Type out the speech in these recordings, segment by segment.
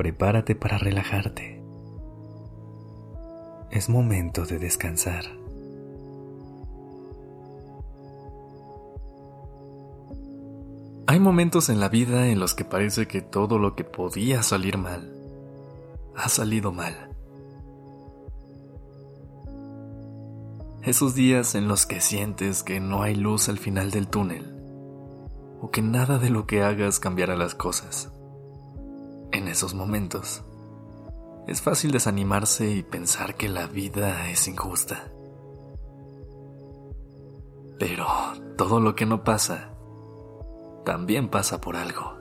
Prepárate para relajarte. Es momento de descansar. Hay momentos en la vida en los que parece que todo lo que podía salir mal ha salido mal. Esos días en los que sientes que no hay luz al final del túnel o que nada de lo que hagas cambiará las cosas. En esos momentos, es fácil desanimarse y pensar que la vida es injusta. Pero todo lo que no pasa, también pasa por algo.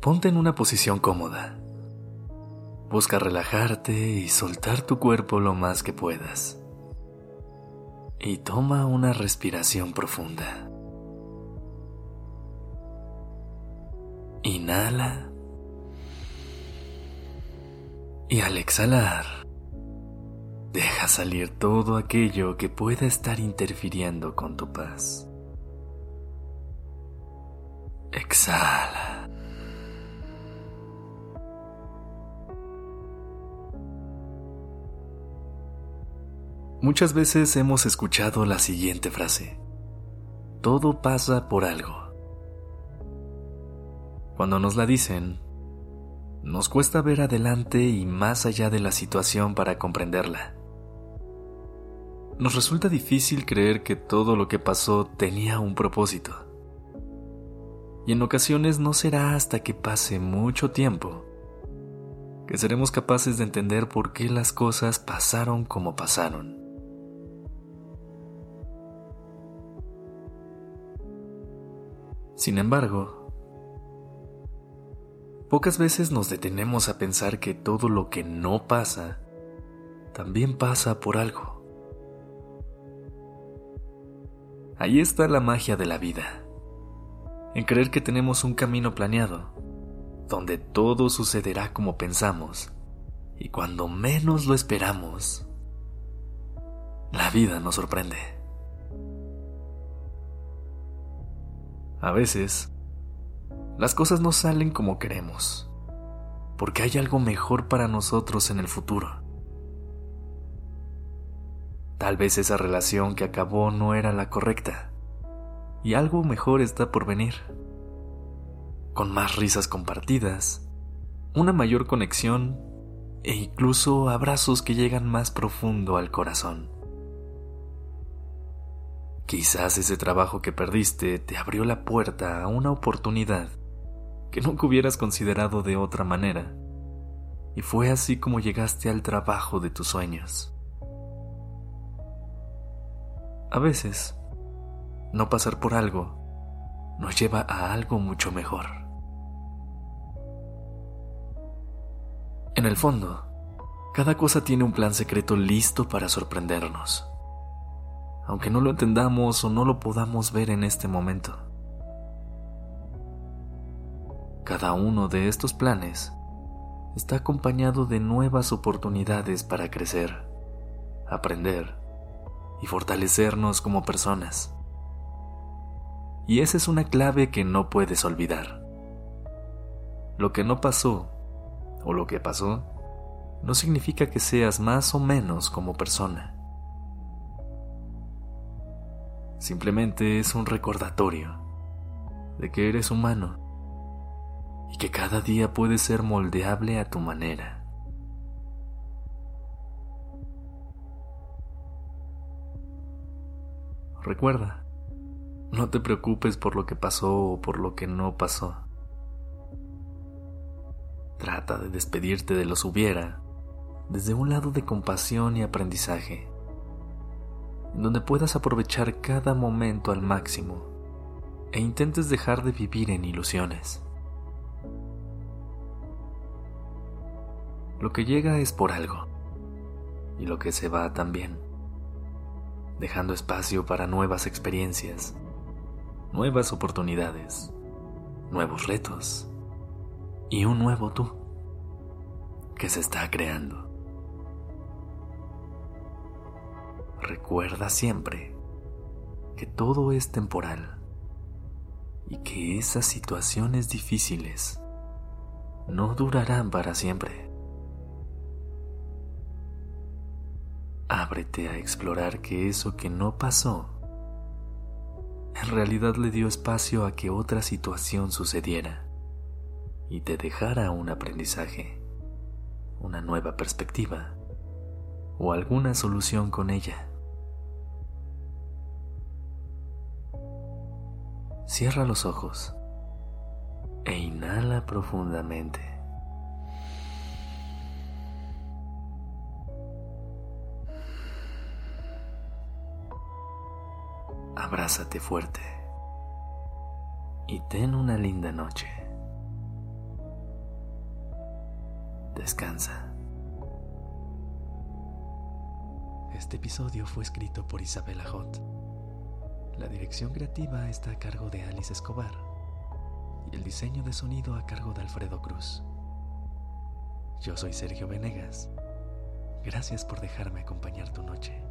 Ponte en una posición cómoda. Busca relajarte y soltar tu cuerpo lo más que puedas y toma una respiración profunda. Inhala. Y al exhalar, deja salir todo aquello que pueda estar interfiriendo con tu paz. Exhala. Muchas veces hemos escuchado la siguiente frase. Todo pasa por algo. Cuando nos la dicen, nos cuesta ver adelante y más allá de la situación para comprenderla. Nos resulta difícil creer que todo lo que pasó tenía un propósito. Y en ocasiones no será hasta que pase mucho tiempo que seremos capaces de entender por qué las cosas pasaron como pasaron. Sin embargo, pocas veces nos detenemos a pensar que todo lo que no pasa también pasa por algo. Ahí está la magia de la vida, en creer que tenemos un camino planeado, donde todo sucederá como pensamos, y cuando menos lo esperamos, la vida nos sorprende. A veces, las cosas no salen como queremos, porque hay algo mejor para nosotros en el futuro. Tal vez esa relación que acabó no era la correcta, y algo mejor está por venir. Con más risas compartidas, una mayor conexión e incluso abrazos que llegan más profundo al corazón. Quizás ese trabajo que perdiste te abrió la puerta a una oportunidad que nunca hubieras considerado de otra manera. Y fue así como llegaste al trabajo de tus sueños. A veces, no pasar por algo nos lleva a algo mucho mejor. En el fondo, cada cosa tiene un plan secreto listo para sorprendernos aunque no lo entendamos o no lo podamos ver en este momento. Cada uno de estos planes está acompañado de nuevas oportunidades para crecer, aprender y fortalecernos como personas. Y esa es una clave que no puedes olvidar. Lo que no pasó o lo que pasó no significa que seas más o menos como persona. Simplemente es un recordatorio de que eres humano y que cada día puedes ser moldeable a tu manera. Recuerda, no te preocupes por lo que pasó o por lo que no pasó. Trata de despedirte de los hubiera desde un lado de compasión y aprendizaje en donde puedas aprovechar cada momento al máximo e intentes dejar de vivir en ilusiones. Lo que llega es por algo, y lo que se va también, dejando espacio para nuevas experiencias, nuevas oportunidades, nuevos retos y un nuevo tú que se está creando. Recuerda siempre que todo es temporal y que esas situaciones difíciles no durarán para siempre. Ábrete a explorar que eso que no pasó en realidad le dio espacio a que otra situación sucediera y te dejara un aprendizaje, una nueva perspectiva o alguna solución con ella. Cierra los ojos e inhala profundamente. Abrázate fuerte y ten una linda noche. Descansa. Este episodio fue escrito por Isabela Hot. La dirección creativa está a cargo de Alice Escobar y el diseño de sonido a cargo de Alfredo Cruz. Yo soy Sergio Venegas. Gracias por dejarme acompañar tu noche.